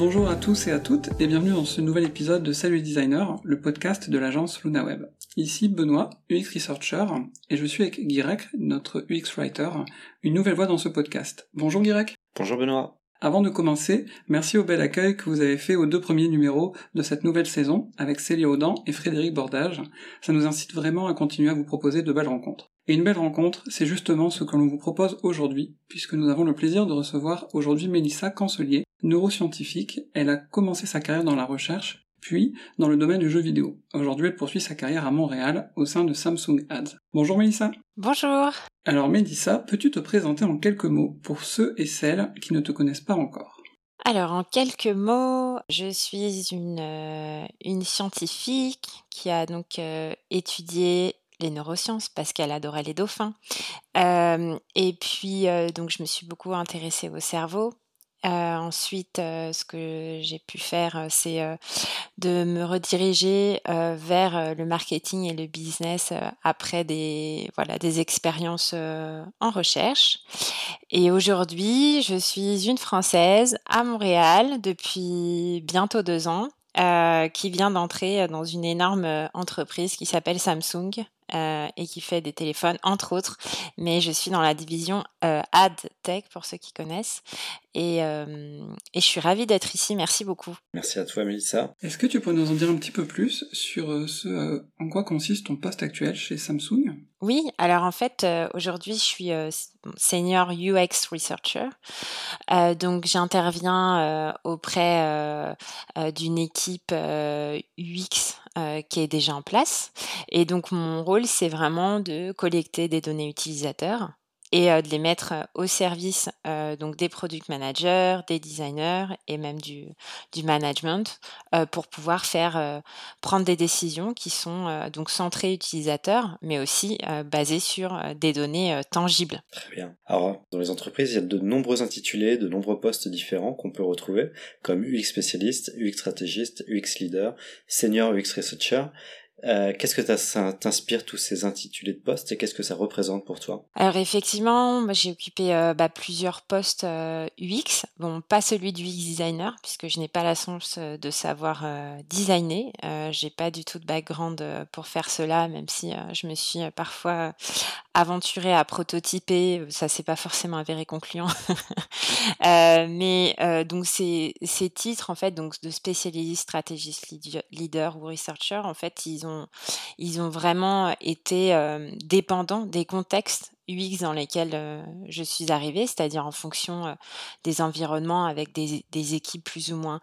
Bonjour à tous et à toutes et bienvenue dans ce nouvel épisode de Salut Designer, le podcast de l'agence LunaWeb. Ici Benoît, UX Researcher, et je suis avec Guirec, notre UX Writer, une nouvelle voix dans ce podcast. Bonjour Guirec. Bonjour Benoît. Avant de commencer, merci au bel accueil que vous avez fait aux deux premiers numéros de cette nouvelle saison avec Célia Audan et Frédéric Bordage. Ça nous incite vraiment à continuer à vous proposer de belles rencontres. Et une belle rencontre, c'est justement ce que l'on vous propose aujourd'hui, puisque nous avons le plaisir de recevoir aujourd'hui Mélissa Cancelier, neuroscientifique. Elle a commencé sa carrière dans la recherche, puis dans le domaine du jeu vidéo. Aujourd'hui, elle poursuit sa carrière à Montréal au sein de Samsung Ads. Bonjour Mélissa. Bonjour. Alors Mélissa, peux-tu te présenter en quelques mots pour ceux et celles qui ne te connaissent pas encore? Alors, en quelques mots, je suis une, euh, une scientifique qui a donc euh, étudié les neurosciences parce qu'elle adorait les dauphins. Euh, et puis, donc, je me suis beaucoup intéressée au cerveau ensuite, ce que j'ai pu faire, c'est de me rediriger vers le marketing et le business après des, voilà, des expériences en recherche. Et aujourd'hui, je suis une Française à Montréal depuis bientôt deux ans. qui vient d'entrer dans une énorme entreprise qui s'appelle Samsung, euh, et qui fait des téléphones, entre autres. Mais je suis dans la division euh, Ad Tech, pour ceux qui connaissent. Et, euh, et je suis ravie d'être ici. Merci beaucoup. Merci à toi, Melissa. Est-ce que tu peux nous en dire un petit peu plus sur ce en quoi consiste ton poste actuel chez Samsung? Oui, alors en fait, aujourd'hui, je suis senior UX researcher. donc, j'interviens auprès d'une équipe UX qui est déjà en place. Et donc, mon rôle, c'est vraiment de collecter des données utilisateurs et de les mettre au service donc des product managers, des designers et même du, du management pour pouvoir faire prendre des décisions qui sont donc centrées utilisateurs, mais aussi basées sur des données tangibles. Très bien. Alors dans les entreprises, il y a de nombreux intitulés, de nombreux postes différents qu'on peut retrouver, comme UX spécialiste, UX stratégiste, UX leader, senior UX researcher. Euh, qu'est-ce que ça t'inspire tous ces intitulés de postes et qu'est-ce que ça représente pour toi? Alors effectivement, j'ai occupé euh, bah, plusieurs postes euh, UX. Bon, pas celui du UX designer puisque je n'ai pas la chance de savoir designer. j'ai pas du tout de background pour faire cela, même si je me suis parfois aventurée à prototyper. Ça c'est pas forcément avéré concluant. mais donc ces, ces titres en fait, donc de spécialiste, stratégiste, leader ou researcher, en fait, ils ont ils ont vraiment été dépendants des contextes UX dans lesquels je suis arrivée, c'est-à-dire en fonction des environnements avec des, équipes plus ou moins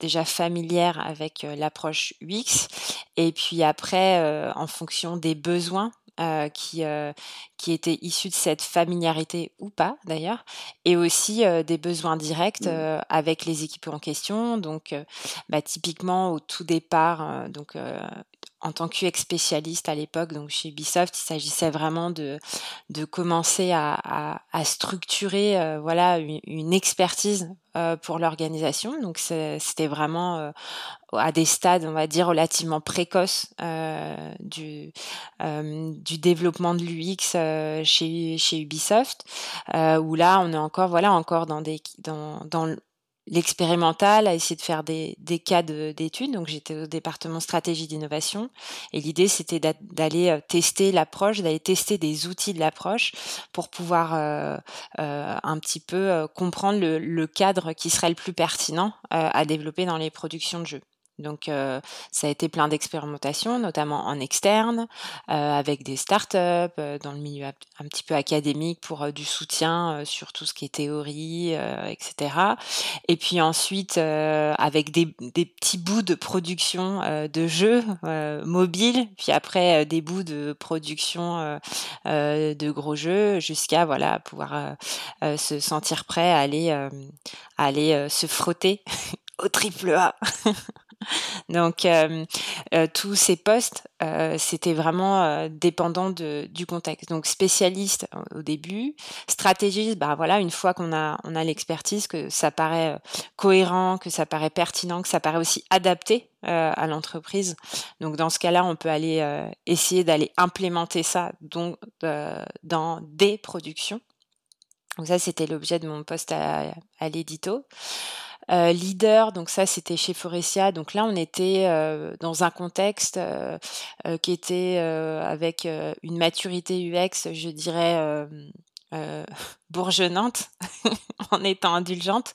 déjà familières avec l'approche UX, et puis après, en fonction des besoins qui, qui étaient issus de cette familiarité ou pas d'ailleurs, et aussi des besoins directs mmh. avec les équipes en question. Donc, bah, typiquement au tout départ, donc en tant qu'UX spécialiste à l'époque, donc chez Ubisoft, il s'agissait vraiment de, de commencer à, à, structurer euh, voilà une, expertise euh, pour l'organisation. Donc c'était vraiment euh, à des stades, on va dire, relativement précoces du, du développement de l'UX chez, chez Ubisoft, où là on est encore voilà encore dans des dans, dans l'expérimental, à essayer de faire des, des cas d'études. Donc j'étais au département stratégie d'innovation et l'idée c'était d'aller euh, tester l'approche, d'aller tester des outils de l'approche pour pouvoir euh, euh, un petit peu comprendre le, le, cadre qui serait le plus pertinent à développer dans les productions de jeux. Donc euh, ça a été plein d'expérimentations, notamment en externe, euh, avec des startups, euh, dans le milieu un petit peu académique pour du soutien sur tout ce qui est théorie, etc. Et puis ensuite avec des, des, petits bouts de production de jeux mobiles, puis après des bouts de production de gros jeux, jusqu'à voilà pouvoir se sentir prêt à aller, à aller se frotter au triple A. Donc euh, euh, tous ces postes, euh, c'était vraiment dépendant du contexte. Donc spécialiste au début, stratégiste, bah voilà, une fois qu'on a on a l'expertise, que ça paraît cohérent, que ça paraît pertinent, que ça paraît aussi adapté à l'entreprise. Donc dans ce cas-là, on peut aller essayer d'aller implémenter ça donc dans des productions. Donc ça, c'était l'objet de mon poste à l'édito. Leader, donc ça c'était chez Forestia. Donc là on était dans un contexte qui était avec une maturité UX, je dirais bourgeonnante en étant indulgente.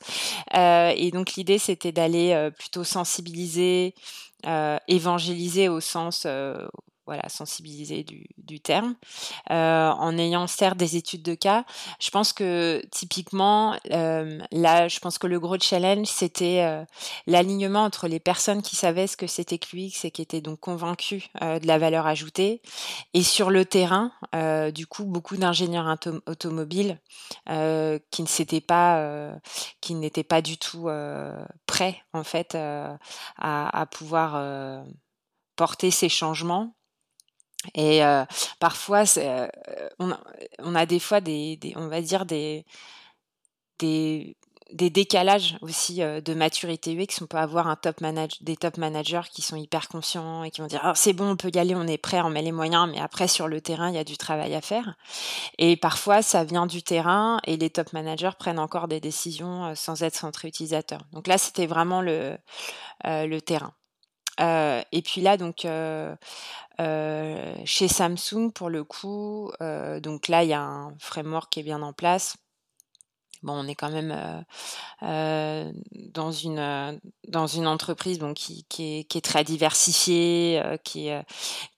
et donc l'idée c'était d'aller plutôt sensibiliser, évangéliser au sens voilà, sensibiliser du, du terme, euh, en ayant certes des études de cas. Je pense que typiquement, euh, là, je pense que le gros challenge, c'était euh, l'alignement entre les personnes qui savaient ce que c'était que l'UX et qui étaient donc convaincus de la valeur ajoutée, et sur le terrain, du coup, beaucoup d'ingénieurs automobiles qui ne s'étaient pas, qui n'étaient pas du tout prêts en fait à, à pouvoir porter ces changements et euh, parfois, euh, on, a, des fois des, on va dire des, des, décalages aussi euh, de maturité UX. On peut avoir un top des top managers qui sont hyper conscients et qui vont dire ah, c'est bon, on peut y aller, on est prêt, on met les moyens, mais après sur le terrain, il y a du travail à faire. Et parfois, ça vient du terrain et les top managers prennent encore des décisions sans être centrés utilisateurs. Donc là, c'était vraiment le, le terrain. Et puis là, donc chez Samsung, pour le coup, donc là, il y a un framework qui est bien en place. Bon, on est quand même euh, euh, dans une euh, dans une entreprise qui, qui, est, qui est très diversifiée, qui,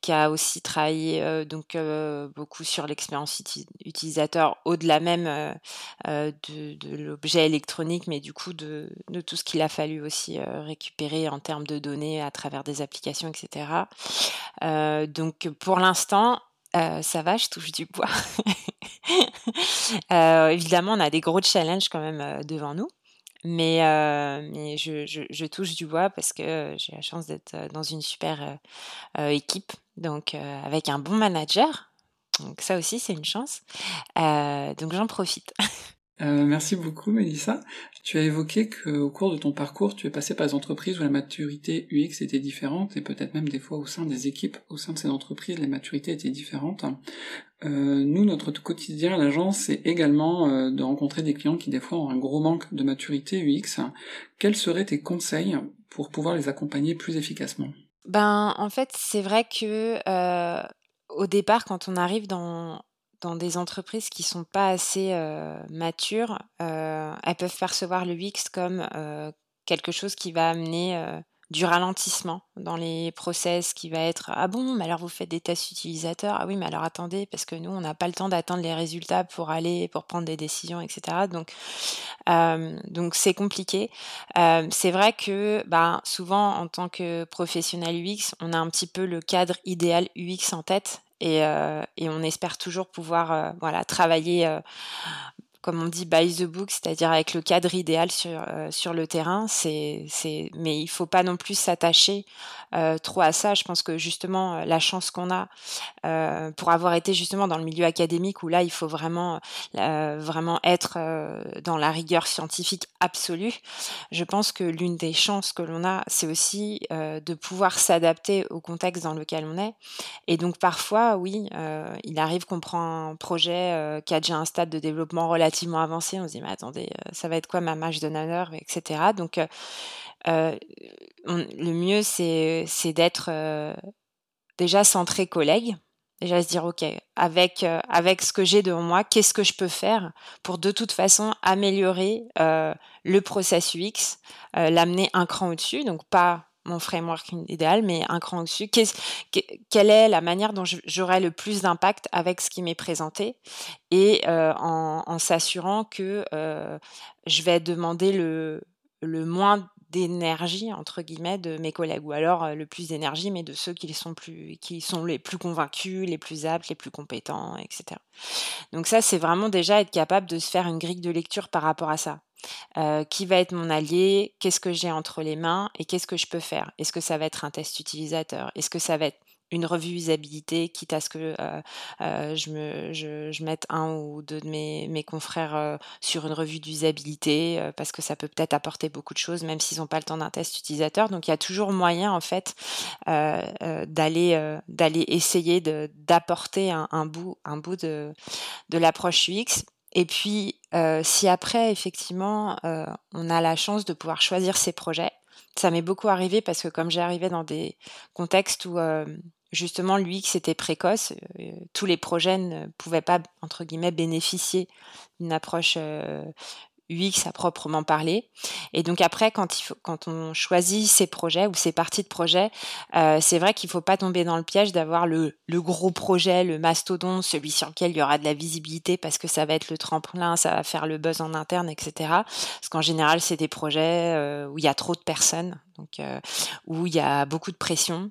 qui a aussi travaillé donc beaucoup sur l'expérience utilisateur au-delà même de, de l'objet électronique, mais du coup de, de tout ce qu'il a fallu aussi récupérer en termes de données à travers des applications, etc. donc pour l'instant, ça va, je touche du bois. Euh, évidemment, on a des gros challenges quand même euh, devant nous. Mais, euh, je, touche du bois parce que j'ai la chance d'être dans une super équipe, donc avec un bon manager. Donc ça aussi, c'est une chance. donc j'en profite. Euh, merci beaucoup, Mélissa. Tu as évoqué qu'au cours de ton parcours, tu es passé par des entreprises où la maturité UX était différente, et peut-être même des fois au sein des équipes, au sein de ces entreprises, les maturités étaient différentes. Euh, nous, notre quotidien à l'agence, c'est également euh, de rencontrer des clients qui des fois ont un gros manque de maturité UX. Quels seraient tes conseils pour pouvoir les accompagner plus efficacement? Ben, en fait, c'est vrai que au départ, quand on arrive dans dans des entreprises qui sont pas assez matures, elles peuvent percevoir le UX comme quelque chose qui va amener du ralentissement dans les process qui va être ah bon mais alors vous faites des tests utilisateurs? Ah oui mais alors attendez parce que nous on n'a pas le temps d'attendre les résultats pour aller pour prendre des décisions etc donc donc c'est compliqué. C'est vrai que bah, souvent en tant que professionnel UX on a un petit peu le cadre idéal UX en tête et, euh, et, on espère toujours pouvoir euh, voilà, travailler euh, comme on dit, by the book, c'est-à-dire avec le cadre idéal sur, euh, sur le terrain. Mais il faut pas non plus s'attacher euh, trop à ça. Je pense que justement, euh, la chance qu'on a pour avoir été justement dans le milieu académique où là, il faut vraiment, vraiment être dans la rigueur scientifique absolue. Je pense que l'une des chances que l'on a, c'est aussi de pouvoir s'adapter au contexte dans lequel on est. Et donc parfois, oui, il arrive qu'on prend un projet qui a déjà un stade de développement relatif avancé, on se dit mais attendez, euh, ça va être quoi ma marge de manœuvre, etc. Donc euh, euh, le mieux c'est d'être déjà centré collègue, déjà se dire ok avec avec ce que j'ai devant moi qu'est-ce que je peux faire pour de toute façon améliorer le process UX l'amener un cran au-dessus. Donc pas mon framework idéal, mais un cran au-dessus. quelle est la manière dont j'aurai le plus d'impact avec ce qui m'est présenté et euh, en, s'assurant que euh, je vais demander le, le moins d'énergie entre guillemets de mes collègues ou alors le plus d'énergie mais de ceux qui sont plus qui sont les plus convaincus les plus aptes les plus compétents etc donc ça c'est vraiment déjà être capable de se faire une grille de lecture par rapport à ça. Qui va être mon allié, qu'est-ce que j'ai entre les mains et qu'est-ce que je peux faire? Est-ce que ça va être un test utilisateur? Est-ce que ça va être une revue usabilité, quitte à ce que euh, euh, je, me, je, mette un ou deux de mes, mes confrères sur une revue d'usabilité, parce que ça peut peut-être apporter beaucoup de choses, même s'ils n'ont pas le temps d'un test utilisateur. Donc il y a toujours moyen, en fait, d'aller d'aller essayer d'apporter un, un, bout, un bout de, de l'approche UX et puis, si après, effectivement, on a la chance de pouvoir choisir ses projets, ça m'est beaucoup arrivé parce que comme j'ai arrivé dans des contextes où justement l'UX était précoce, tous les projets ne pouvaient pas, entre guillemets, bénéficier d'une approche UX à proprement parler. Et donc après, quand, il faut, quand on choisit ses projets ou ses parties de projet, euh, c'est vrai qu'il ne faut pas tomber dans le piège d'avoir le, le, gros projet, le mastodon, celui sur lequel il y aura de la visibilité parce que ça va être le tremplin, ça va faire le buzz en interne, etc. Parce qu'en général, c'est des projets euh, où il y a trop de personnes, euh, où il y a beaucoup de pression.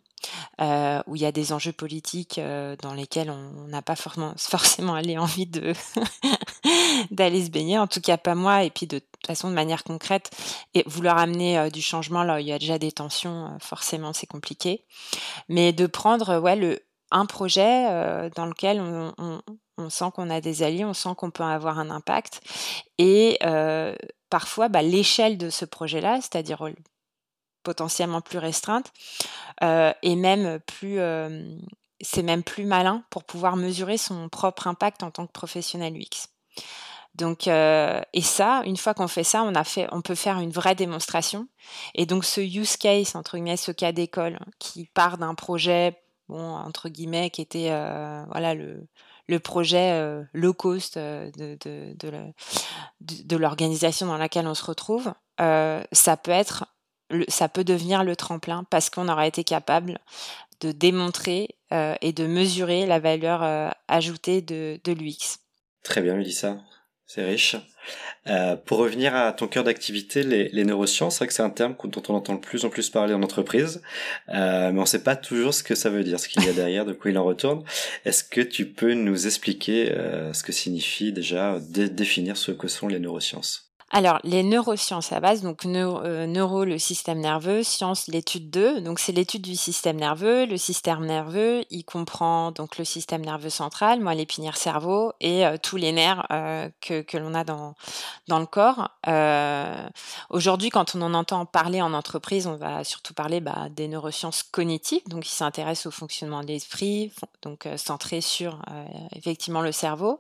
Euh, où il y a des enjeux politiques euh, dans lesquels on n'a pas forcément, forcément envie d'aller se baigner, en tout cas pas moi, et puis de toute façon de manière concrète, et vouloir amener du changement là où il y a déjà des tensions, forcément c'est compliqué. Mais de prendre ouais, le, un projet dans lequel on sent qu'on a des alliés, on sent qu'on peut avoir un impact, et parfois bah, l'échelle de ce projet-là, c'est-à-dire potentiellement plus restreinte euh, et même plus euh, c'est même plus malin pour pouvoir mesurer son propre impact en tant que professionnel UX. Donc, euh, et ça, une fois qu'on fait ça, on a fait, on peut faire une vraie démonstration. Et donc, ce use case entre guillemets, ce cas d'école qui part d'un projet, bon entre guillemets, qui était voilà le, le projet low cost de, de l'organisation dans laquelle on se retrouve, ça peut être ça peut devenir le tremplin parce qu'on aura été capable de démontrer euh, et de mesurer la valeur euh, ajoutée de, l'UX. Très bien, Mélissa. C'est riche. Euh, pour revenir à ton cœur d'activité, les, neurosciences, c'est vrai que c'est un terme dont on entend de plus en plus parler en entreprise, mais on ne sait pas toujours ce que ça veut dire, ce qu'il y a derrière, de quoi il en retourne. Est-ce que tu peux nous expliquer ce que signifie déjà définir ce que sont les neurosciences? Alors, les neurosciences à base, donc euh, neuro, le système nerveux, science, l'étude 2. Donc, c'est l'étude du système nerveux. Le système nerveux, il comprend donc le système nerveux central, moi l'épinière cerveau et euh, tous les nerfs euh, que, l'on a dans, dans le corps. Aujourd'hui, quand on en entend parler en entreprise, on va surtout parler bah, des neurosciences cognitives, donc qui s'intéressent au fonctionnement de l'esprit, donc centré sur effectivement le cerveau.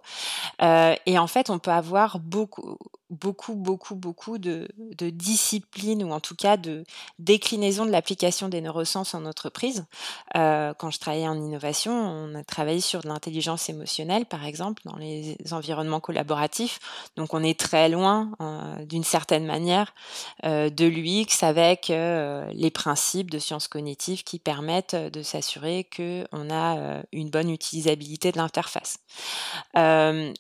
et en fait, on peut avoir beaucoup beaucoup, beaucoup, beaucoup de, de, disciplines ou en tout cas de déclinaisons de l'application des neurosciences en entreprise. Euh, quand je travaillais en innovation, on a travaillé sur de l'intelligence émotionnelle, par exemple, dans les environnements collaboratifs. Donc on est très loin, euh, d'une certaine manière, euh, de l'UX avec les principes de sciences cognitives qui permettent de s'assurer qu'on a une bonne utilisabilité de l'interface.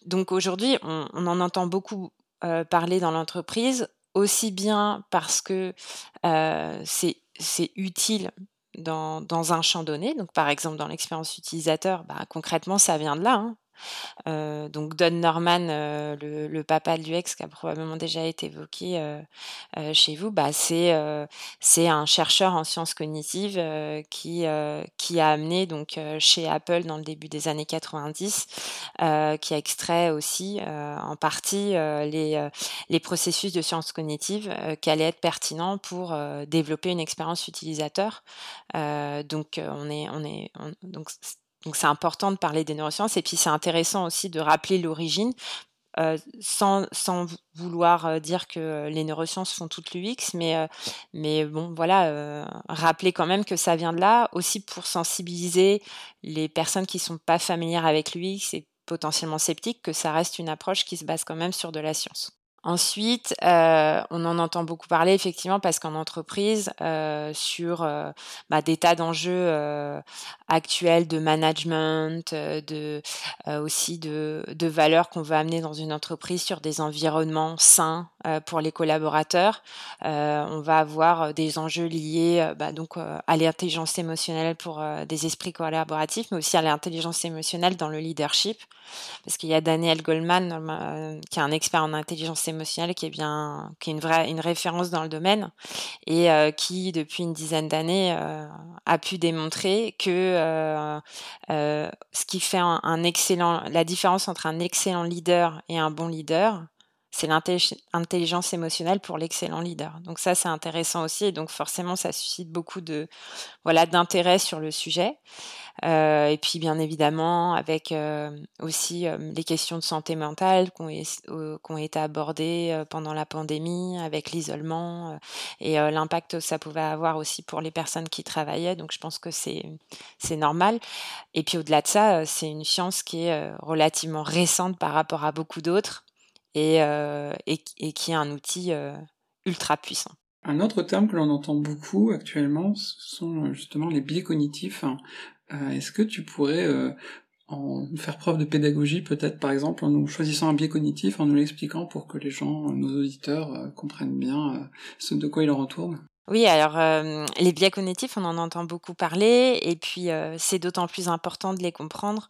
donc aujourd'hui, on, en entend beaucoup parler dans l'entreprise, aussi bien parce que euh, c'est utile dans, dans, un champ donné. Donc, par exemple, dans l'expérience utilisateur, bah, concrètement, ça vient de là. Hein. Donc Don Norman, le, papa de l'UX qui a probablement déjà été évoqué chez vous, bah, c'est un chercheur en sciences cognitives qui a amené donc chez Apple dans le début des années 90, qui a extrait aussi en partie les les processus de sciences cognitives qui allaient être pertinents pour développer une expérience utilisateur. donc on est on est donc donc c'est important de parler des neurosciences. Et puis c'est intéressant aussi de rappeler l'origine euh, sans, vouloir euh, dire que les neurosciences font toute l'UX, mais, euh, mais bon, voilà, rappeler quand même que ça vient de là, aussi pour sensibiliser les personnes qui sont pas familières avec l'UX et potentiellement sceptiques, que ça reste une approche qui se base quand même sur de la science. Ensuite, euh, on en entend beaucoup parler effectivement parce qu'en entreprise, euh, sur euh, bah, des tas d'enjeux actuels de management, de aussi de, valeurs qu'on veut amener dans une entreprise sur des environnements sains pour les collaborateurs. on va avoir des enjeux liés bah, donc à l'intelligence émotionnelle pour des esprits collaboratifs, mais aussi à l'intelligence émotionnelle dans le leadership, parce qu'il y a Daniel Goldman qui est un expert en intelligence émotionnelle émotionnel qui est bien, qui est une vraie, une référence dans le domaine et euh, qui depuis une dizaine d'années euh, a pu démontrer que euh, ce qui fait un, excellent, la différence entre un excellent leader et un bon leader, c'est l'intelligence émotionnelle pour l'excellent leader. Donc ça, c'est intéressant aussi. Et donc forcément, ça suscite beaucoup de voilà d'intérêt sur le sujet. Euh, et puis bien évidemment, avec euh, aussi euh, les questions de santé mentale qui ont, été abordées pendant la pandémie, avec l'isolement et l'impact que ça pouvait avoir aussi pour les personnes qui travaillaient. Donc je pense que c'est c'est normal. Et puis au-delà de ça, c'est une science qui est relativement récente par rapport à beaucoup d'autres et, et, qui est un outil ultra puissant. Un autre terme que l'on entend beaucoup actuellement, ce sont justement les biais cognitifs. Est-ce que tu pourrais en faire preuve de pédagogie, peut-être par exemple en nous choisissant un biais cognitif, en nous l'expliquant pour que les gens, nos auditeurs, comprennent bien ce de quoi il en retourne? Oui, alors les biais cognitifs, on en entend beaucoup parler, et puis c'est d'autant plus important de les comprendre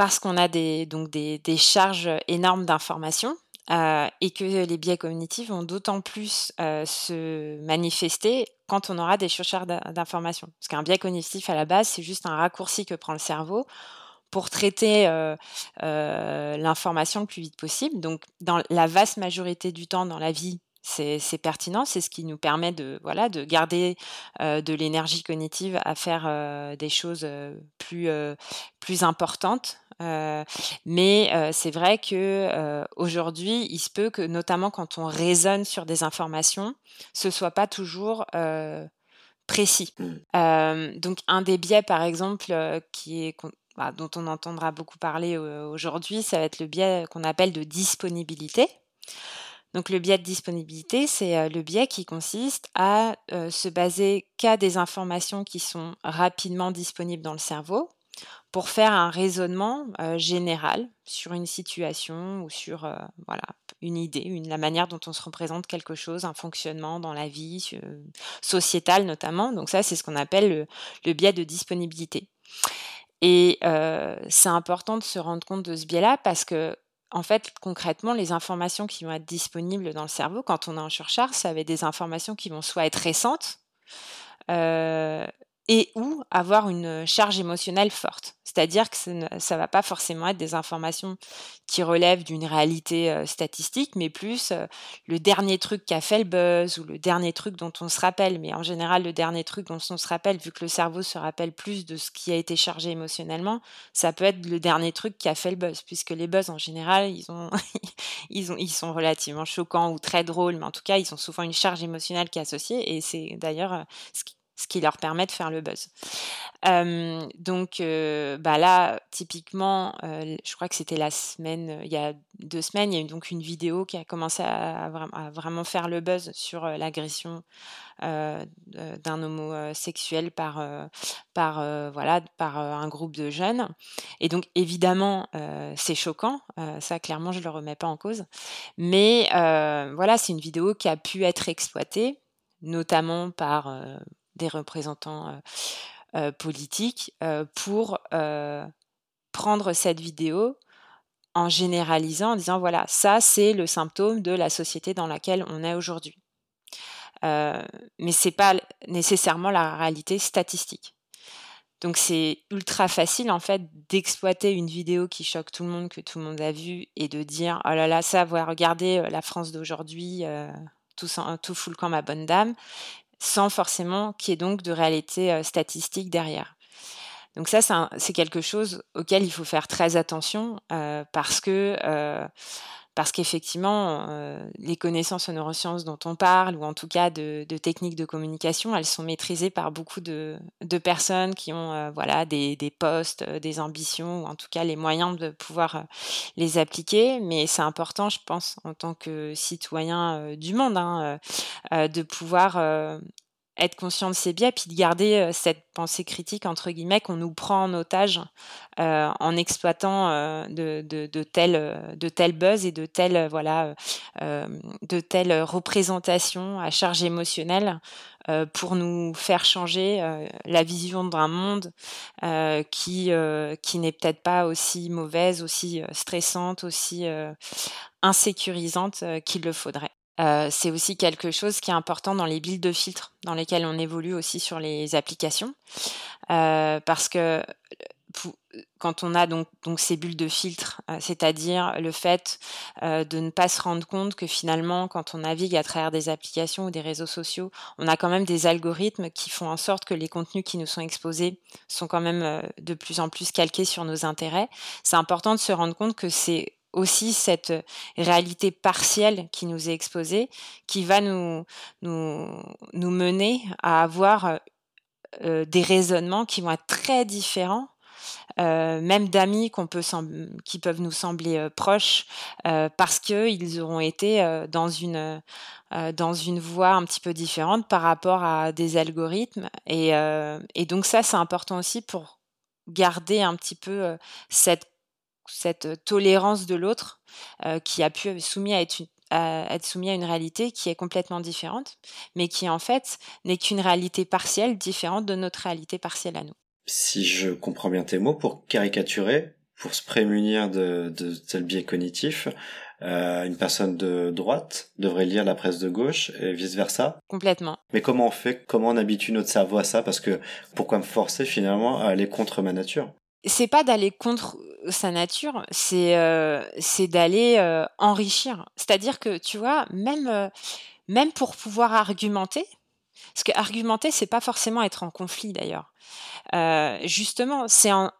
parce qu'on a des, donc des, charges énormes d'informations euh, et que les biais cognitifs vont d'autant plus euh, se manifester quand on aura des surcharges d'informations. Parce qu'un biais cognitif à la base, c'est juste un raccourci que prend le cerveau pour traiter euh, l'information le plus vite possible. Donc, dans la vaste majorité du temps dans la vie, c'est pertinent, c'est ce qui nous permet de, voilà, de garder de l'énergie cognitive à faire des choses plus, plus importantes mais euh, c'est vrai que euh, aujourd'hui, il se peut que, notamment quand on raisonne sur des informations, ce soit pas toujours précis. Mmh. donc, un des biais, par exemple, qui est bah, dont on entendra beaucoup parler aujourd'hui, ça va être le biais qu'on appelle de disponibilité. Donc le biais de disponibilité, c'est le biais qui consiste à se baser qu'à des informations qui sont rapidement disponibles dans le cerveau, pour faire un raisonnement général sur une situation ou sur voilà, une idée, la manière dont on se représente quelque chose, un fonctionnement dans la vie sociétale notamment. Donc ça, c'est ce qu'on appelle le, biais de disponibilité. Et c'est important de se rendre compte de ce biais-là parce que en fait, concrètement, les informations qui vont être disponibles dans le cerveau, quand on est en surcharge, ça va être des informations qui vont soit être récentes, et ou avoir une charge émotionnelle forte. C'est-à-dire que ça ne va pas forcément être des informations qui relèvent d'une réalité statistique, mais plus le dernier truc qui a fait le buzz ou le dernier truc dont on se rappelle. Mais en général, le dernier truc dont on se rappelle, vu que le cerveau se rappelle plus de ce qui a été chargé émotionnellement, ça peut être le dernier truc qui a fait le buzz, puisque les buzz en général, ils, ils sont relativement choquants ou très drôles, mais en tout cas, ils ont souvent une charge émotionnelle qui est associée, et c'est d'ailleurs ce qui ce qui leur permet de faire le buzz. donc bah là, typiquement, je crois que c'était la semaine, il y a deux semaines, il y a eu donc une vidéo qui a commencé à, vraiment faire le buzz sur l'agression d'un homosexuel par, par, voilà, par un groupe de jeunes. Et donc évidemment, c'est choquant, ça clairement je ne le remets pas en cause. Mais voilà, c'est une vidéo qui a pu être exploitée notamment par des représentants politiques pour prendre cette vidéo en généralisant, en disant voilà, ça c'est le symptôme de la société dans laquelle on est aujourd'hui. mais ce n'est pas nécessairement la réalité statistique. Donc c'est ultra facile en fait d'exploiter une vidéo qui choque tout le monde, que tout le monde a vu, et de dire oh là là, ça, va regarder la France d'aujourd'hui, tout, tout fout le camp ma bonne dame sans forcément qu'il y ait donc de réalité statistique derrière. Donc ça, c'est quelque chose auquel il faut faire très attention parce que parce qu'effectivement, les connaissances en neurosciences dont on parle, ou en tout cas de, techniques de communication, elles sont maîtrisées par beaucoup de, personnes qui ont voilà, des, postes, des ambitions, ou en tout cas les moyens de pouvoir les appliquer. Mais c'est important, je pense, en tant que citoyen du monde, hein, de pouvoir être conscient de ses biais, puis de garder cette pensée critique, entre guillemets, qu'on nous prend en otage en exploitant de, de, de tels de buzz et de telles voilà, de telles représentations à charge émotionnelle pour nous faire changer la vision d'un monde qui, qui n'est peut-être pas aussi mauvaise, aussi stressante, aussi insécurisante qu'il le faudrait. Euh, c'est aussi quelque chose qui est important dans les builds de filtres dans lesquels on évolue aussi sur les applications. Euh, parce que quand on a donc, ces bulles de filtre, euh, c'est-à-dire le fait euh, de ne pas se rendre compte que finalement, quand on navigue à travers des applications ou des réseaux sociaux, on a quand même des algorithmes qui font en sorte que les contenus qui nous sont exposés sont quand même euh, de plus en plus calqués sur nos intérêts. C'est important de se rendre compte que c'est aussi cette réalité partielle qui nous est exposée qui va nous, nous, nous mener à avoir des raisonnements qui vont être très différents euh, même d'amis qu'on peut qui peuvent nous sembler euh, proches, euh, parce qu'ils auront été dans une dans une voie un petit peu différente par rapport à des algorithmes. Et, et donc ça, c'est important aussi pour garder un petit peu cette cette tolérance de l'autre qui a pu soumis à être à être soumis à une réalité qui est complètement différente, mais qui en fait n'est qu'une réalité partielle différente de notre réalité partielle à nous si je comprends bien tes mots, pour caricaturer, pour se prémunir de, de tel biais cognitif, euh, une personne de droite devrait lire la presse de gauche et vice versa. Complètement. Mais comment on fait, comment on habitue notre cerveau à ça? Parce que pourquoi me forcer finalement à aller contre ma nature? C'est pas d'aller contre sa nature, c'est euh, d'aller euh, enrichir. C'est-à-dire que tu vois, même euh, même pour pouvoir argumenter, parce que argumenter, c'est pas forcément être en conflit d'ailleurs. Euh, justement, c'est en,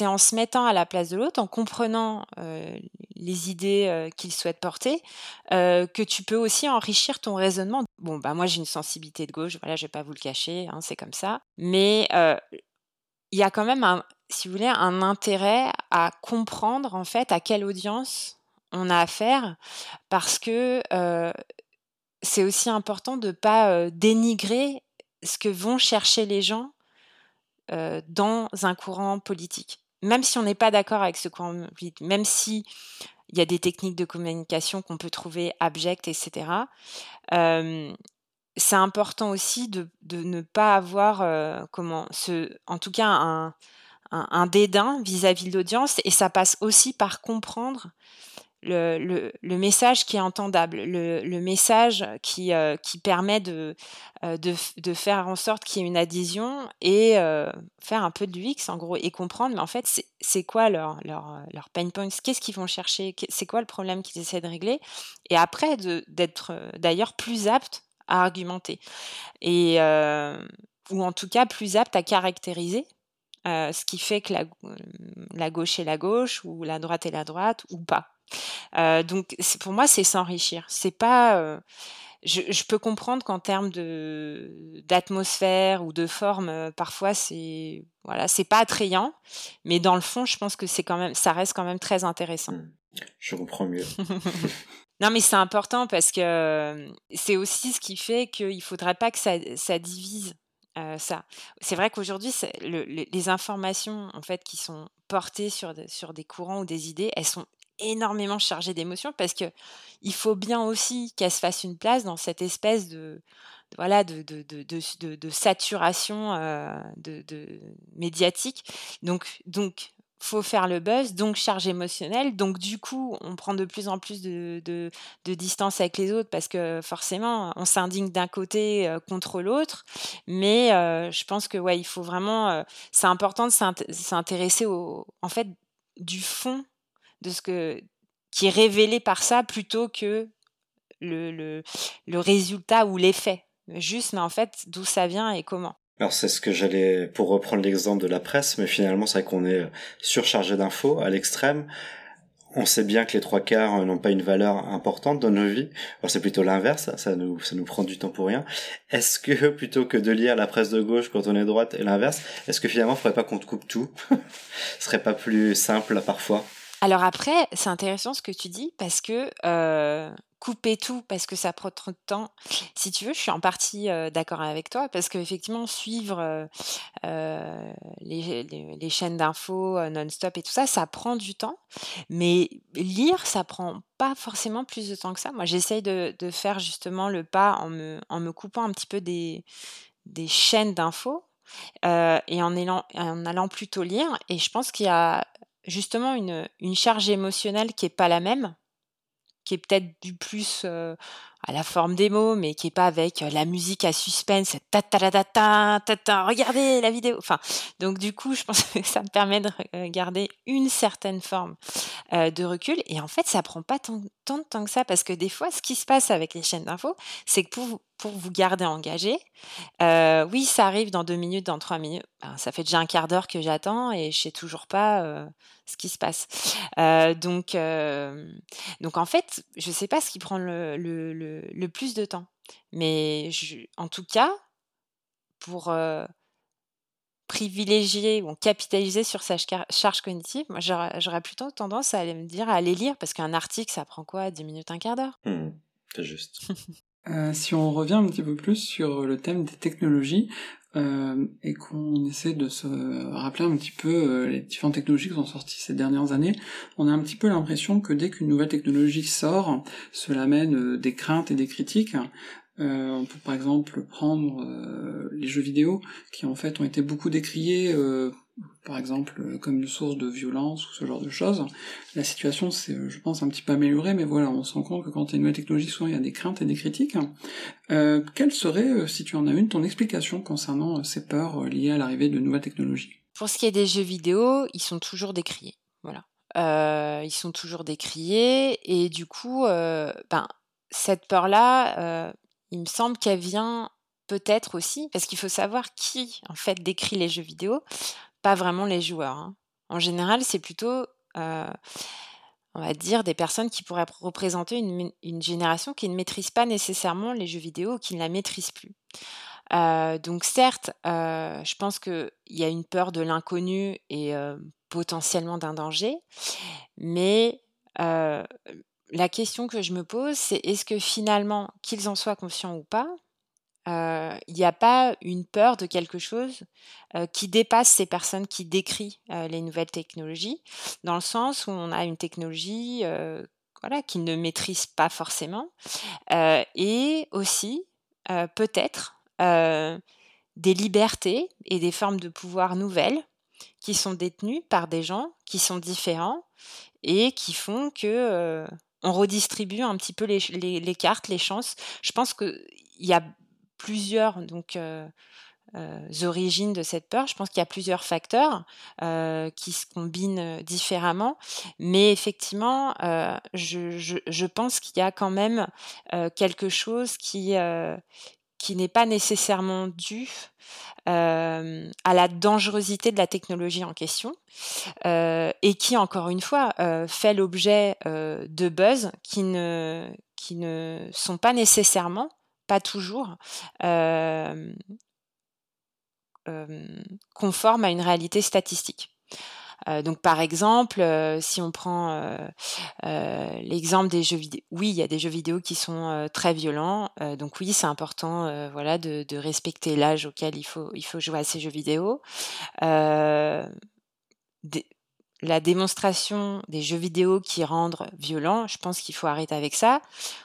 en se mettant à la place de l'autre, en comprenant euh, les idées euh, qu'il souhaite porter, que tu peux aussi enrichir ton raisonnement. Bon, bah moi j'ai une sensibilité de gauche, voilà, je vais pas vous le cacher, hein, c'est comme ça. Mais il y a quand même, un, si vous voulez, un intérêt à comprendre en fait à quelle audience on a affaire, parce que c'est aussi important de ne pas dénigrer ce que vont chercher les gens dans un courant politique. Même si on n'est pas d'accord avec ce courant politique, même si il y a des techniques de communication qu'on peut trouver abjectes, etc. c'est important aussi de, ne pas avoir comment en tout cas un, un, dédain vis-à-vis de l'audience et ça passe aussi par comprendre le, message qui est entendable, le, message qui, euh, permet de, euh, de, faire en sorte qu'il y ait une adhésion et euh, faire un peu de l'UX en gros et comprendre, mais en fait, c'est quoi leur, leur, leur, pain points, qu'est-ce qu'ils vont chercher, c'est quoi le problème qu'ils essaient de régler, et après d'être d'ailleurs plus apte à argumenter, et, ou en tout cas plus apte à caractériser ce qui fait que la, la, gauche est la gauche ou la droite est la droite ou pas. Euh, donc pour moi, c'est s'enrichir. C'est pas. Euh, je, je, peux comprendre qu'en termes de d'atmosphère ou de forme, euh, parfois c'est voilà, c'est pas attrayant, mais dans le fond, je pense que c'est quand même, ça reste quand même très intéressant. Mmh. Je comprends mieux. non, mais c'est important parce que c'est aussi ce qui fait qu'il faudrait pas que ça, ça divise. Ça. C'est vrai qu'aujourd'hui, le, les informations en fait qui sont portées sur, sur des courants ou des idées, elles sont énormément chargée d'émotions parce que il faut bien aussi qu'elle se fasse une place dans cette espèce de voilà de, de, de, de saturation de, médiatique donc donc faut faire le buzz, donc charge émotionnelle. Donc du coup, on prend de plus en plus de, de, distance avec les autres parce que forcément, on s'indigne d'un côté euh, contre l'autre. Mais euh, je pense que ouais, il faut vraiment, c'est important de s'intéresser au, en fait, du fond de ce que qui est révélé par ça plutôt que le, le, le résultat ou l'effet. Juste, mais en fait, d'où ça vient et comment. Alors c'est ce que j'allais, pour reprendre l'exemple de la presse, mais finalement c'est vrai qu'on est surchargé d'infos à l'extrême on sait bien que les trois quarts euh, n'ont pas une valeur importante dans nos vies. Alors c'est plutôt l'inverse, ça nous, ça nous prend du temps pour rien. Est-ce que plutôt que de lire la presse de gauche quand on est droite et l'inverse, est-ce que finalement il faudrait pas qu'on te coupe tout? Ce serait pas plus simple parfois alors après, c'est intéressant ce que tu dis parce que euh, couper tout parce que ça prend trop de temps. Si tu veux, je suis en partie euh, d'accord avec toi parce qu'effectivement, suivre euh, les, chaînes d'infos non-stop et tout ça, ça prend du temps. Mais lire, ça prend pas forcément plus de temps que ça. Moi, j'essaye de, faire justement le pas en me, coupant un petit peu des, chaînes d'infos. et en, allant plutôt lire. Et je pense qu'il y a justement une, une charge émotionnelle qui est pas la même, qui est peut-être du plus, euh, à la forme des mots, mais qui est pas avec la musique à suspense, ta ta ta regardez la vidéo. Enfin, donc du coup, je pense que ça me permet de garder une certaine forme de recul. Et en fait, ça prend pas tant, tant de temps que ça, parce que des fois, ce qui se passe avec les chaînes d'infos, c'est que pour, pour vous garder engagé. Euh, oui, ça arrive dans deux minutes, dans trois minutes. Ben, ça fait déjà un quart d'heure que j'attends et je sais toujours pas euh, ce qui se passe. Euh, donc, donc en fait, je sais pas ce qui prend le, le, le, plus de temps. Mais en tout cas, pour privilégier ou capitaliser sur sa charge cognitive, moi j'aurais plutôt tendance à aller me dire à aller lire parce qu'un article ça prend quoi? 10 minutes, un quart d'heure? Mmh, C'est juste. Euh, si on revient un petit peu plus sur le thème des technologies euh, et qu'on essaie de se rappeler un petit peu euh, les différentes technologies qui sont sorties ces dernières années, on a un petit peu l'impression que dès qu'une nouvelle technologie sort, cela mène des craintes et des critiques. on peut par exemple prendre les jeux vidéo qui en fait ont été beaucoup décriés par exemple euh, comme une source de violence ou ce genre de choses. La situation s'est, euh, je pense, un petit peu améliorée, mais voilà, on se rend compte que quand il y a une nouvelle technologie, souvent il y a des craintes et des critiques. Euh, quelle serait, si tu en as une, ton explication concernant ces peurs liées à l'arrivée de nouvelles technologies? Pour ce qui est des jeux vidéo, ils sont toujours décriés. Voilà. Ils sont toujours décriés, et du coup, ben, cette peur-là, il me semble qu'elle vient peut-être aussi, parce qu'il faut savoir qui en fait décrit les jeux vidéo pas vraiment les joueurs. Hein. En général, c'est plutôt, euh, on va dire, des personnes qui pourraient représenter une, génération qui ne maîtrise pas nécessairement les jeux vidéo qui ne la maîtrise plus. Euh, donc certes, euh, je pense qu'il y a une peur de l'inconnu et potentiellement d'un danger, mais la question que je me pose, c'est est-ce que finalement, qu'ils en soient conscients ou pas, il n'y a pas une peur de quelque chose qui dépasse ces personnes qui décrivent les nouvelles technologies, dans le sens où on a une technologie voilà, qu'ils ne maîtrisent pas forcément, et aussi peut-être des libertés et des formes de pouvoir nouvelles qui sont détenues par des gens qui sont différents et qui font que on redistribue un petit peu les, les, les cartes, les chances. Je pense qu'il y a plusieurs donc, origines de cette peur. Je pense qu'il y a plusieurs facteurs qui se combinent différemment, mais effectivement, je, pense qu'il y a quand même quelque chose qui, qui n'est pas nécessairement dû à la dangerosité de la technologie en question et qui, encore une fois, fait l'objet de buzz qui ne, qui ne sont pas nécessairement pas toujours conforme à une réalité statistique. Donc par exemple, si on prend l'exemple des jeux vidéo, oui, il y a des jeux vidéo qui sont très violents. donc oui, c'est important, voilà, de, respecter l'âge auquel il faut il faut jouer à ces jeux vidéo. La démonstration des jeux vidéo qui rendent violents, je pense qu'il faut arrêter avec ça.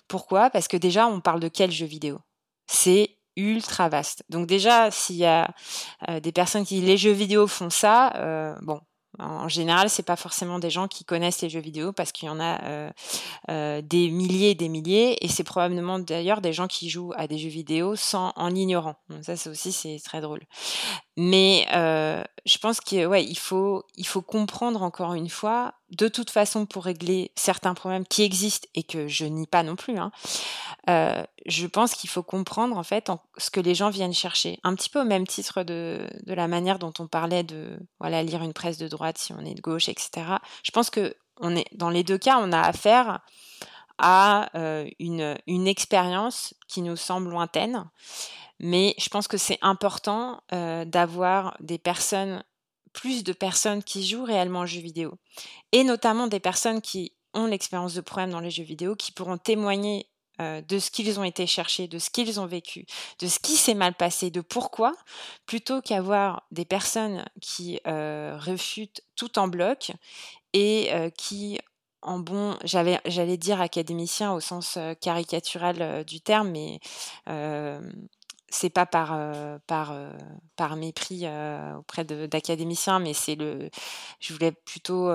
Pourquoi? Parce que déjà, on parle de quel jeu vidéo? C'est ultra vaste. Donc déjà, s'il y a euh, des personnes qui les jeux vidéo font ça, euh, bon, en général, c'est pas forcément des gens qui connaissent les jeux vidéo parce qu'il y en a euh, des milliers et des milliers, et c'est probablement d'ailleurs des gens qui jouent à des jeux vidéo sans en ignorant. Ça, c'est aussi c'est très drôle. Mais euh, je pense qu'il ouais, il faut il faut comprendre encore une fois, de toute façon, pour régler certains problèmes qui existent et que je nie pas non plus. Hein, euh, je pense qu'il faut comprendre en fait ce que les gens viennent chercher. Un petit peu au même titre de, de la manière dont on parlait de voilà lire une presse de droite si on est de gauche, etc. Je pense que on est dans les deux cas, on a affaire à euh, une, une expérience qui nous semble lointaine, mais je pense que c'est important euh, d'avoir des personnes, plus de personnes qui jouent réellement aux jeux vidéo, et notamment des personnes qui ont l'expérience de problème dans les jeux vidéo, qui pourront témoigner euh, de ce qu'ils ont été chercher, de ce qu'ils ont vécu, de ce qui s'est mal passé, de pourquoi, plutôt qu'avoir des personnes qui euh, refutent tout en bloc et qui en bon, j'allais dire académicien au sens caricatural du terme, mais c'est pas par par par mépris auprès d'académiciens, mais c'est le, je voulais plutôt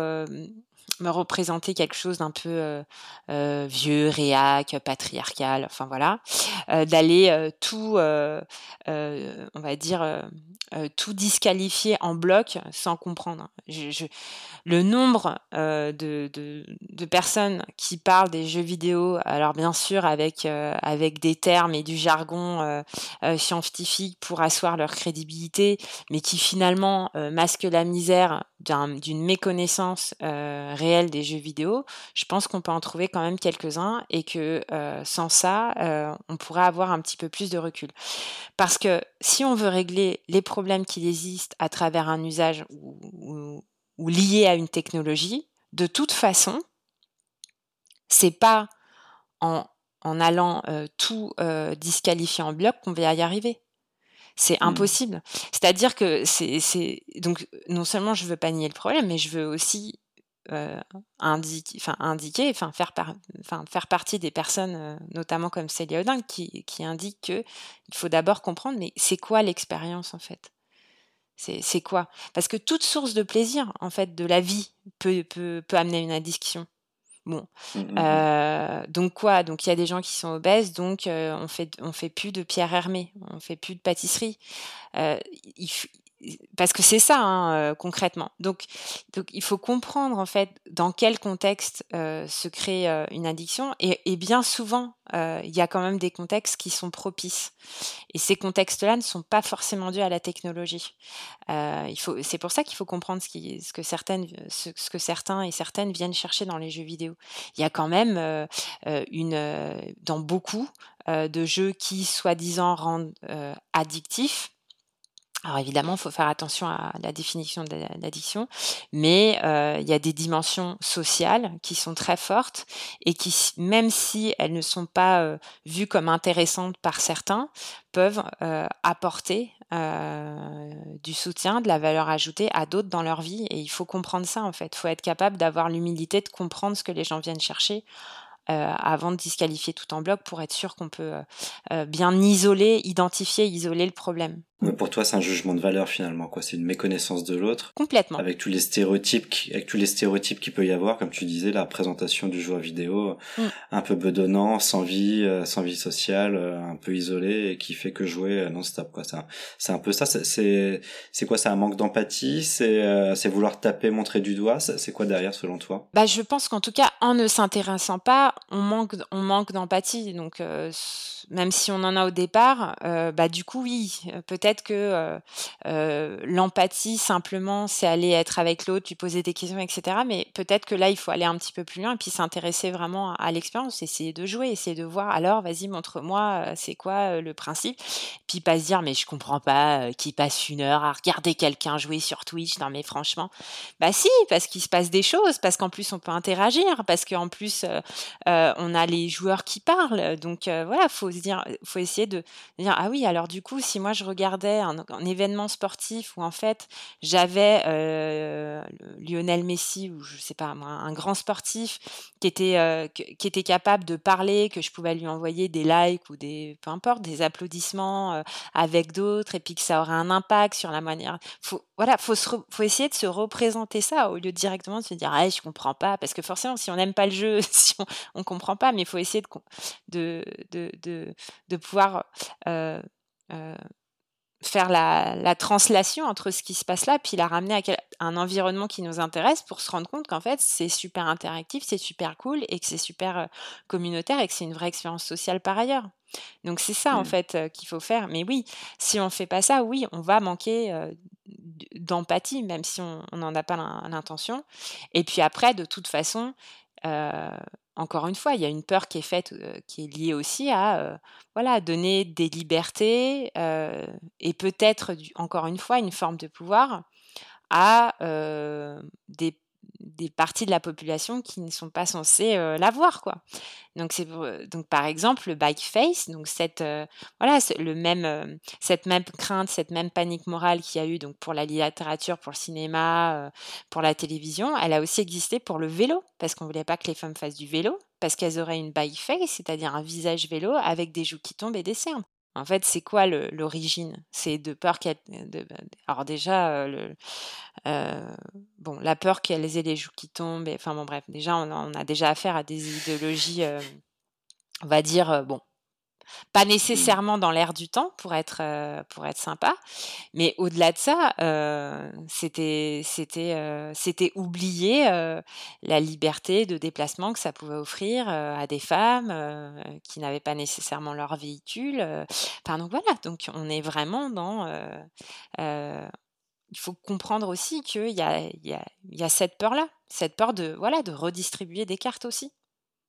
me représenter quelque chose d'un peu vieux, réac, patriarcal, enfin voilà, d'aller tout, on va dire, tout disqualifier en bloc sans comprendre. le nombre de, de, personnes qui parlent des jeux vidéo, alors bien sûr avec, avec des termes et du jargon scientifique pour asseoir leur crédibilité, mais qui finalement masquent la misère d'une méconnaissance réelle des jeux vidéo, je pense qu'on peut en trouver quand même quelques-uns et que sans ça, on pourrait avoir un petit peu plus de recul. Parce que si on veut régler les problèmes qui existent à travers un usage ou, ou, lié à une technologie, de toute façon, c'est pas en, en allant tout disqualifier en bloc qu'on va y arriver. C'est mmh. impossible. C'est-à-dire que c'est donc non seulement je veux pas nier le problème, mais je veux aussi indiquer, enfin indiquer, enfin faire, enfin faire partie des personnes, notamment comme Célia Odin, qui, qui indiquent que il faut d'abord comprendre, mais c'est quoi l'expérience en fait? C'est quoi? Parce que toute source de plaisir en fait de la vie peut, peut, peut amener une addiction. Bon, mmh, mmh, mmh. donc quoi? Donc il y a des gens qui sont obèses, donc on fait on fait plus de pierre hermée, on fait plus de pâtisserie. il, parce que c'est ça hein, euh, concrètement. Donc, il faut comprendre en fait dans quel contexte euh, se crée euh, une addiction et, bien souvent il y a quand même des contextes qui sont propices et ces contextes-là ne sont pas forcément dus à la technologie. c'est pour ça qu'il faut comprendre ce, que ce, que certains et certaines viennent chercher dans les jeux vidéo. Il y a quand même une, dans beaucoup de jeux qui soi-disant rendent addictifs alors évidemment, il faut faire attention à la définition de l'addiction, mais euh, il y a des dimensions sociales qui sont très fortes et qui, même si elles ne sont pas euh, vues comme intéressantes par certains, peuvent euh, apporter du soutien, de la valeur ajoutée à d'autres dans leur vie. Et il faut comprendre ça en fait. Il faut être capable d'avoir l'humilité de comprendre ce que les gens viennent chercher avant de disqualifier tout en bloc pour être sûr qu'on peut bien isoler, identifier, isoler le problème. Mais pour toi, c'est un jugement de valeur finalement, quoi. C'est une méconnaissance de l'autre. Complètement. Avec tous les stéréotypes, qui, avec tous les stéréotypes qu'il peut y avoir, comme tu disais, la présentation du joueur vidéo, mm. un peu bedonnant, sans vie, euh, sans vie sociale, euh, un peu isolé, et qui fait que jouer euh, non-stop, quoi. C'est un, c'est un peu ça. C'est, c'est quoi? C'est un manque d'empathie? C'est, c'est vouloir taper, montrer du doigt? C'est quoi derrière, selon toi? Bah, je pense qu'en tout cas, en ne s'intéressant pas, on manque, on manque d'empathie. Donc, même si on en a au départ, bah, du coup, oui, peut-être que l'empathie, simplement, c'est aller être avec l'autre, lui poser des questions, etc. Mais peut-être que là, il faut aller un petit peu plus loin et puis s'intéresser vraiment à, l'expérience, essayer de jouer, essayer de voir, alors, vas-y, montre-moi, c'est quoi le principe. Puis pas se dire, mais je comprends pas qui passe une heure à regarder quelqu'un jouer sur Twitch. Non, mais franchement, bah si, parce qu'il se passe des choses, parce qu'en plus, on peut interagir, parce qu'en plus, on a les joueurs qui parlent. Donc voilà, faut se dire, faut essayer de dire, ah oui, alors du coup, si moi je regarde un, événement sportif où en fait j'avais euh, Lionel Messi ou je sais pas moi un grand sportif qui était euh, qui était capable de parler que je pouvais lui envoyer des likes ou des peu importe des applaudissements euh, avec d'autres et puis que ça aurait un impact sur la manière faut voilà faut faut essayer de se représenter ça au lieu de directement de se dire ah je comprends pas parce que forcément si on n'aime pas le jeu si on, on comprend pas mais il faut essayer de de, de, de, pouvoir faire la, translation entre ce qui se passe là, puis la ramener à un environnement qui nous intéresse pour se rendre compte qu'en fait c'est super interactif, c'est super cool et que c'est super euh, communautaire et que c'est une vraie expérience sociale par ailleurs. Donc c'est ça en mmh. fait euh, qu'il faut faire. Mais oui, si on ne fait pas ça, oui, on va manquer euh, d'empathie, même si on n'en a pas l'intention. Et puis après, de toute façon, encore une fois, il y a une peur qui est faite, qui est liée aussi à voilà, donner des libertés et peut-être, encore une fois, une forme de pouvoir à des des parties de la population qui ne sont pas censées l'avoir quoi. Donc c'est donc par exemple le bike face, donc cette voilà le même cette même crainte, cette même panique morale qu'il y a eu donc pour la littérature, pour le cinéma, pour la télévision, elle a aussi existé pour le vélo parce qu'on voulait pas que les femmes fassent du vélo parce qu'elles auraient une bike face, c'est-à-dire un visage vélo avec des joues qui tombent et des cernes. En fait, c'est quoi l'origine? C'est de peur qu'elle. Alors déjà, le, bon, la peur qu'elles aient les joues qui tombent. enfin bon, bref, déjà, on, on, a déjà affaire à des idéologies, on va dire, bon, pas mmh. nécessairement dans l'air du temps pour être, pour être sympa, mais au-delà de ça, c'était, c'était, c'était oublier la liberté de déplacement que ça pouvait offrir à des femmes qui n'avaient pas nécessairement leur véhicule. Enfin, donc voilà, donc on est vraiment dans. il faut comprendre aussi qu'il y a, il y, a, il y a cette peur-là, cette peur de, voilà, de redistribuer des cartes aussi.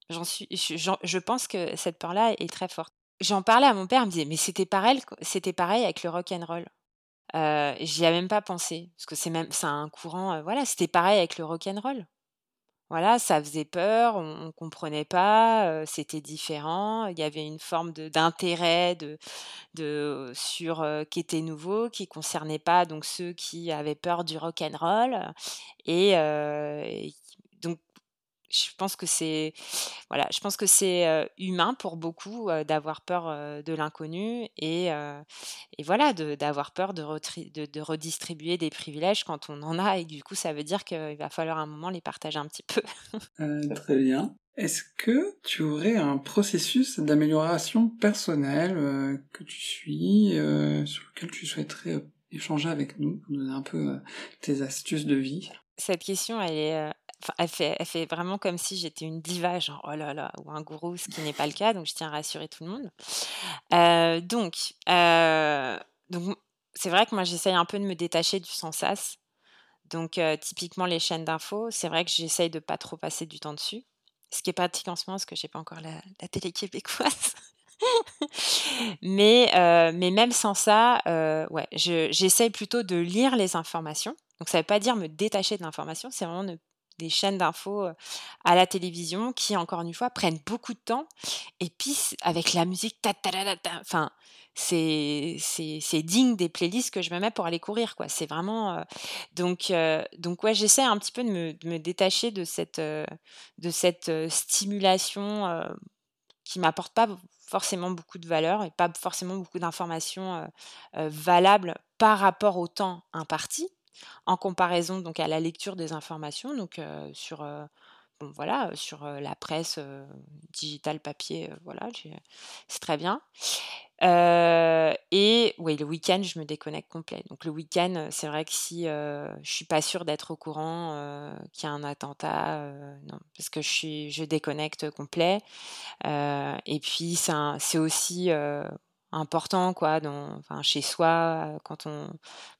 J'en suis, je pense que cette peur-là est très forte. J'en parlais à mon père, il me disait: «Mais c'était pareil c'était pareil avec le rock and roll». Euh, j'y avais même pas pensé, parce que c'est même c'est un courant, euh, voilà, c'était pareil avec le rock and roll. Voilà, ça faisait peur, on, ne comprenait pas, euh, c'était différent, il y avait une forme d'intérêt de de sur, qui était nouveau, qui concernait pas donc ceux qui avaient peur du rock and roll et je pense que c'est voilà, je pense que c'est humain pour beaucoup d'avoir peur de l'inconnu et, et voilà, d'avoir peur de, de, redistribuer des privilèges quand on en a et du coup ça veut dire qu'il va falloir un moment les partager un petit peu. Euh, très bien. Est-ce que tu aurais un processus d'amélioration personnelle que tu suis, sur lequel tu souhaiterais échanger avec nous, nous donner un peu tes astuces de vie? Cette question, elle est elle fait, vraiment comme si j'étais une diva, genre oh là là, ou un gourou, ce qui n'est pas le cas, donc je tiens à rassurer tout le monde. Euh, donc, euh, donc c'est vrai que moi j'essaye un peu de me détacher du sans-sas. Donc, euh, typiquement les chaînes d'infos, c'est vrai que j'essaye de pas trop passer du temps dessus. Ce qui est pratique en ce moment, parce que j'ai pas encore la, télé québécoise. mais, mais même sans ça, ouais, j'essaye plutôt de lire les informations. Donc ça ne veut pas dire me détacher de l'information, c'est vraiment ne des chaînes d'infos à la télévision qui, encore une fois, prennent beaucoup de temps. Et puis, avec la musique, enfin, c'est, digne des playlists que je me mets pour aller courir. quoi. C'est vraiment. donc, donc, ouais, j'essaie un petit peu de me, de me détacher de cette, de cette stimulation qui m'apporte pas forcément beaucoup de valeur et pas forcément beaucoup d'informations valables par rapport au temps imparti en comparaison donc à la lecture des informations, donc sur bon, voilà, sur la presse digitale, papier, voilà, c'est très bien. et oui, le week-end, je me déconnecte complet. Donc le week-end, c'est vrai que si je suis pas sûre d'être au courant qu'il y a un attentat, non, parce que je suis, je déconnecte complet. et puis c'est aussi important quoi dans, enfin, chez soi quand on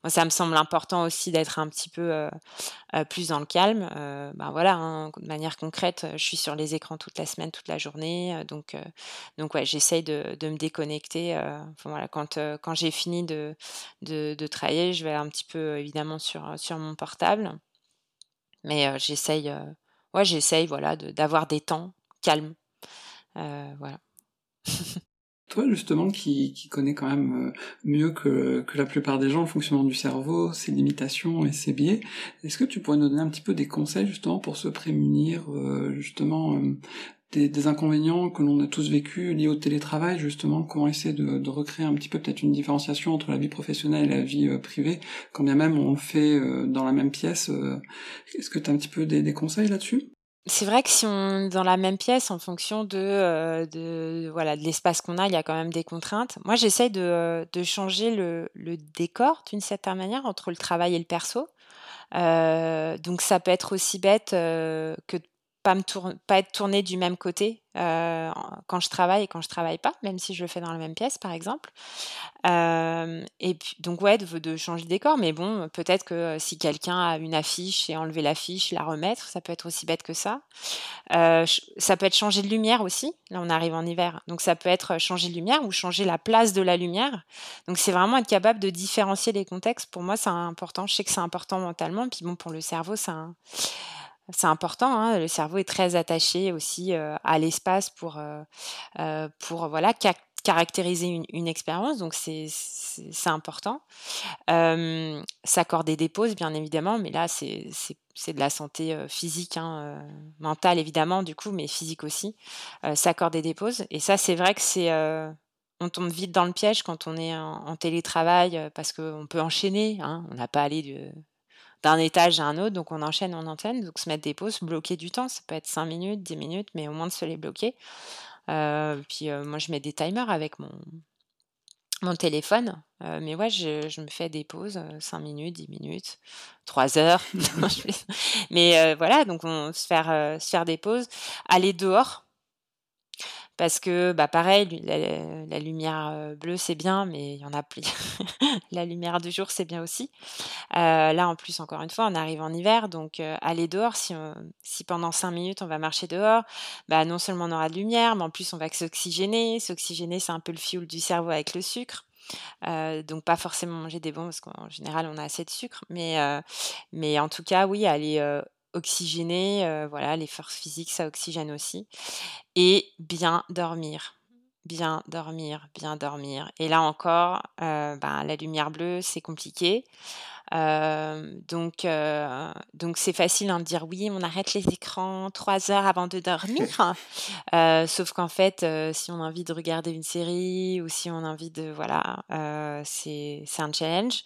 moi ça me semble important aussi d'être un petit peu plus dans le calme ben voilà hein, de manière concrète je suis sur les écrans toute la semaine toute la journée donc donc ouais j'essaye de, me déconnecter voilà quand quand j'ai fini de, travailler je vais un petit peu évidemment sur sur mon portable. Mais j'essaye ouais j'essaye voilà d'avoir des temps calmes voilà Toi, justement, qui, qui connais quand même euh, mieux que, la plupart des gens le fonctionnement du cerveau, ses limitations et ses biais, est-ce que tu pourrais nous donner un petit peu des conseils, justement, pour se prémunir, euh, justement, euh, des, inconvénients que l'on a tous vécu liés au télétravail, justement, comment essayer de, de recréer un petit peu peut-être une différenciation entre la vie professionnelle et la vie privée, quand bien même on fait dans la même pièce. Est-ce que tu as un petit peu des, des conseils là-dessus? C'est vrai que si on est dans la même pièce, en fonction de, euh, de voilà de l'espace qu'on a, il y a quand même des contraintes. Moi, j'essaye de, de changer le, le décor d'une certaine manière entre le travail et le perso. Euh, donc ça peut être aussi bête euh, que de pas me pas être tourné du même côté euh, quand je travaille et quand je travaille pas, même si je le fais dans la même pièce, par exemple. Euh, et donc ouais, de, de changer de décor, mais bon, peut-être que euh, si quelqu'un a une affiche et enlever l'affiche, la remettre, ça peut être aussi bête que ça. ça peut être changer de lumière aussi. Là, on arrive en hiver, donc ça peut être changer de lumière ou changer la place de la lumière. Donc c'est vraiment être capable de différencier les contextes. Pour moi, c'est important. Je sais que c'est important mentalement, puis bon, pour le cerveau, c'est un c'est important. Hein, le cerveau est très attaché aussi à l'espace pour, pour voilà, caractériser une, expérience. Donc, c'est important. S'accorder des pauses, bien évidemment, mais là, c'est de la santé physique, hein, mentale évidemment, du coup, mais physique aussi. S'accorder des pauses. Et ça, c'est vrai que c'est on tombe vite dans le piège quand on est en, télétravail parce qu'on peut enchaîner. Hein. On n'a pas allé d'un étage à un autre, donc on enchaîne, on enchaîne. Donc se mettre des pauses, bloquer du temps, ça peut être 5 minutes, 10 minutes, mais au moins de se les bloquer. puis moi, je mets des timers avec mon, mon téléphone. mais ouais, je, me fais des pauses, 5 minutes, 10 minutes, 3 heures. mais voilà, donc on se faire, se faire des pauses. Aller dehors, parce que bah pareil, la, lumière bleue c'est bien, mais il y en a plus. la lumière du jour c'est bien aussi. là en plus encore une fois, on arrive en hiver, donc aller dehors, si, si pendant cinq minutes on va marcher dehors, bah non seulement on aura de lumière, mais en plus on va s'oxygéner. S'oxygéner c'est un peu le fioul du cerveau avec le sucre. donc pas forcément manger des bons parce qu'en général on a assez de sucre, mais, mais en tout cas oui aller oxygéner, voilà, les forces physiques, ça oxygène aussi. Et bien dormir. Bien dormir, bien dormir. Et là encore, ben, la lumière bleue, c'est compliqué. donc, donc c'est facile hein, de dire oui, on arrête les écrans trois heures avant de dormir. sauf qu'en fait, si on a envie de regarder une série ou si on a envie de voilà, c'est un challenge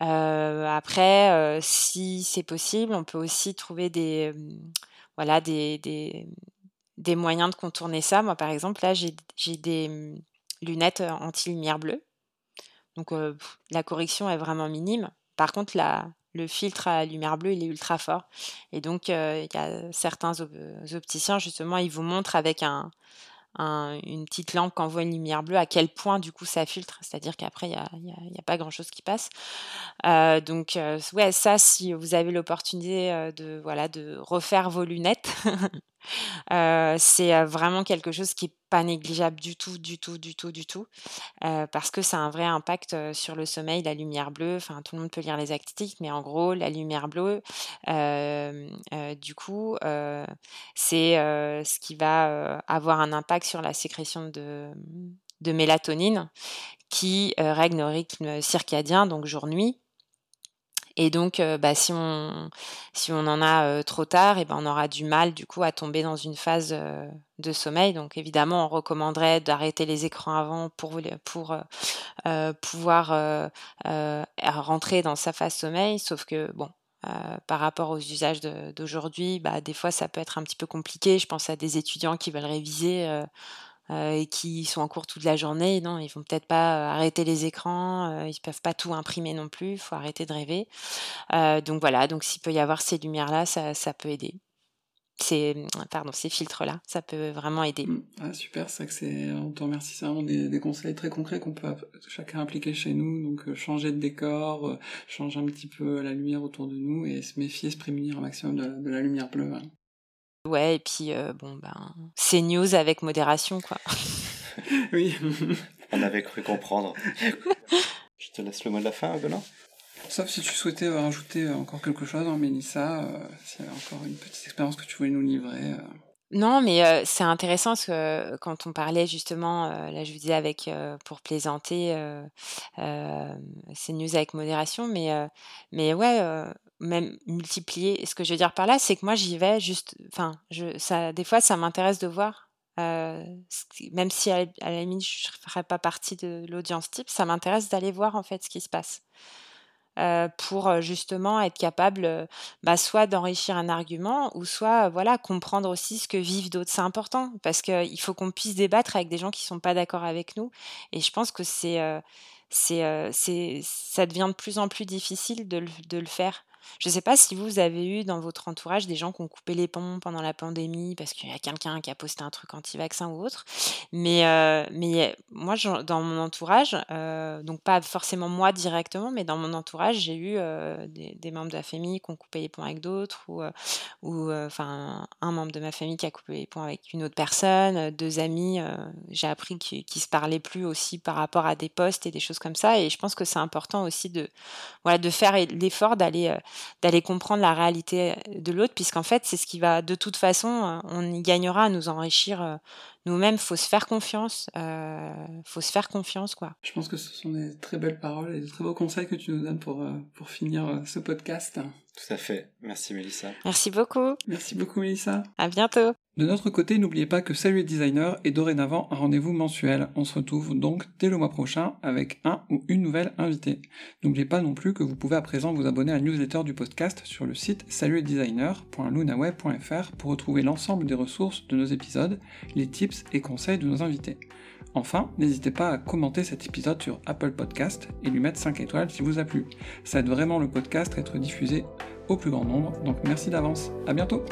après, si c'est possible, on peut aussi trouver des, mmh, voilà, des, des, moyens de contourner ça. Moi, par exemple, là, j'ai des mmh, lunettes anti-lumière bleue. Donc, la correction est vraiment minime. Par contre, la, le filtre à lumière bleue, il est ultra fort. Et donc, certains opticiens, justement, ils vous montrent avec un, une petite lampe qui envoie une lumière bleue, à quel point du coup ça filtre, c'est-à-dire qu'après il n'y a, a, pas grand-chose qui passe. Euh, donc euh, ouais, ça, si vous avez l'opportunité euh, de, voilà, de refaire vos lunettes, c'est vraiment quelque chose qui n'est pas négligeable du tout, du tout, du tout, du tout, parce que ça a un vrai impact sur le sommeil, la lumière bleue. Enfin, tout le monde peut lire les articles, mais en gros, la lumière bleue, du coup, c'est ce qui va avoir un impact sur la sécrétion de, de mélatonine, qui règle nos rythmes circadiens, donc jour-nuit. Et donc, bah, si, on, en a trop tard, et ben, on aura du mal du coup à tomber dans une phase de sommeil. Donc, évidemment, on recommanderait d'arrêter les écrans avant pour, pouvoir rentrer dans sa phase sommeil. Sauf que, bon, par rapport aux usages d'aujourd'hui, bah, des fois ça peut être un petit peu compliqué. Je pense à des étudiants qui veulent réviser euh, et qui sont en cours toute la journée, non, ils vont peut-être pas euh, arrêter les écrans, euh, ils peuvent pas tout imprimer non plus, il faut arrêter de rêver. donc voilà, donc s'il peut y avoir ces lumières-là, ça, ça peut aider ces, pardon, ces filtres-là. Ça peut vraiment aider. Mmh. Ah, super, on te remercie, c'est vraiment des, des, conseils très concrets qu'on peut chacun appliquer chez nous. Donc, changer de décor, changer un petit peu la lumière autour de nous et se méfier, se prémunir un maximum de, de la lumière bleue. Hein. Ouais, et puis euh, bon ben c'est news avec modération quoi. oui. On avait cru comprendre. Je te laisse le mot de la fin, Benoît. Sauf si tu souhaitais rajouter encore quelque chose, hein, Mélissa, euh, s'il y avait encore une petite expérience que tu voulais nous livrer. Euh. Non, mais c'est intéressant parce que quand on parlait justement, là je vous disais avec pour plaisanter, c'est news avec modération, mais mais ouais, même multiplier. Ce que je veux dire par là, c'est que moi j'y vais juste, enfin, des fois ça m'intéresse de voir, même si à, la limite je ne ferais pas partie de l'audience type, ça m'intéresse d'aller voir en fait ce qui se passe. Euh, pour euh, justement être capable euh, bah, soit d'enrichir un argument ou soit voilà comprendre aussi ce que vivent d'autres. C'est important parce qu'il faut qu'on puisse débattre avec des gens qui sont pas d'accord avec nous. Et je pense que c'est c'est, ça devient de plus en plus difficile de le faire. Je ne sais pas si vous avez eu dans votre entourage des gens qui ont coupé les ponts pendant la pandémie parce qu'il y a quelqu'un qui a posté un truc anti-vaccin ou autre. Mais, euh, mais moi, dans mon entourage, euh, donc pas forcément moi directement, mais dans mon entourage, j'ai eu euh, des, membres de la famille qui ont coupé les ponts avec d'autres ou, enfin un membre de ma famille qui a coupé les ponts avec une autre personne, deux amis. j'ai appris qu'ils ne se parlaient plus aussi par rapport à des postes et des choses comme ça. Et je pense que c'est important aussi de, voilà, de faire l'effort d'aller d'aller comprendre la réalité de l'autre, puisqu'en fait, c'est ce qui va, de toute façon, on y gagnera à nous enrichir nous-mêmes, faut se faire confiance. Euh, faut se faire confiance, quoi. Je pense que ce sont des très belles paroles et des très beaux conseils que tu nous donnes pour, euh, pour finir euh, ce podcast. Tout à fait. Merci Mélissa. Merci beaucoup. Merci beaucoup Mélissa. À bientôt. De notre côté, n'oubliez pas que Salut les designers est dorénavant un rendez-vous mensuel. On se retrouve donc dès le mois prochain avec un ou une nouvelle invitée. N'oubliez pas non plus que vous pouvez à présent vous abonner à la newsletter du podcast sur le site salutlesdesigners.lunaweb.fr pour retrouver l'ensemble des ressources de nos épisodes, les tips et conseils de nos invités. Enfin, n'hésitez pas à commenter cet épisode sur Apple Podcast et lui mettre 5 étoiles si vous a plu. Ça aide vraiment le podcast à être diffusé au plus grand nombre, donc merci d'avance. À bientôt!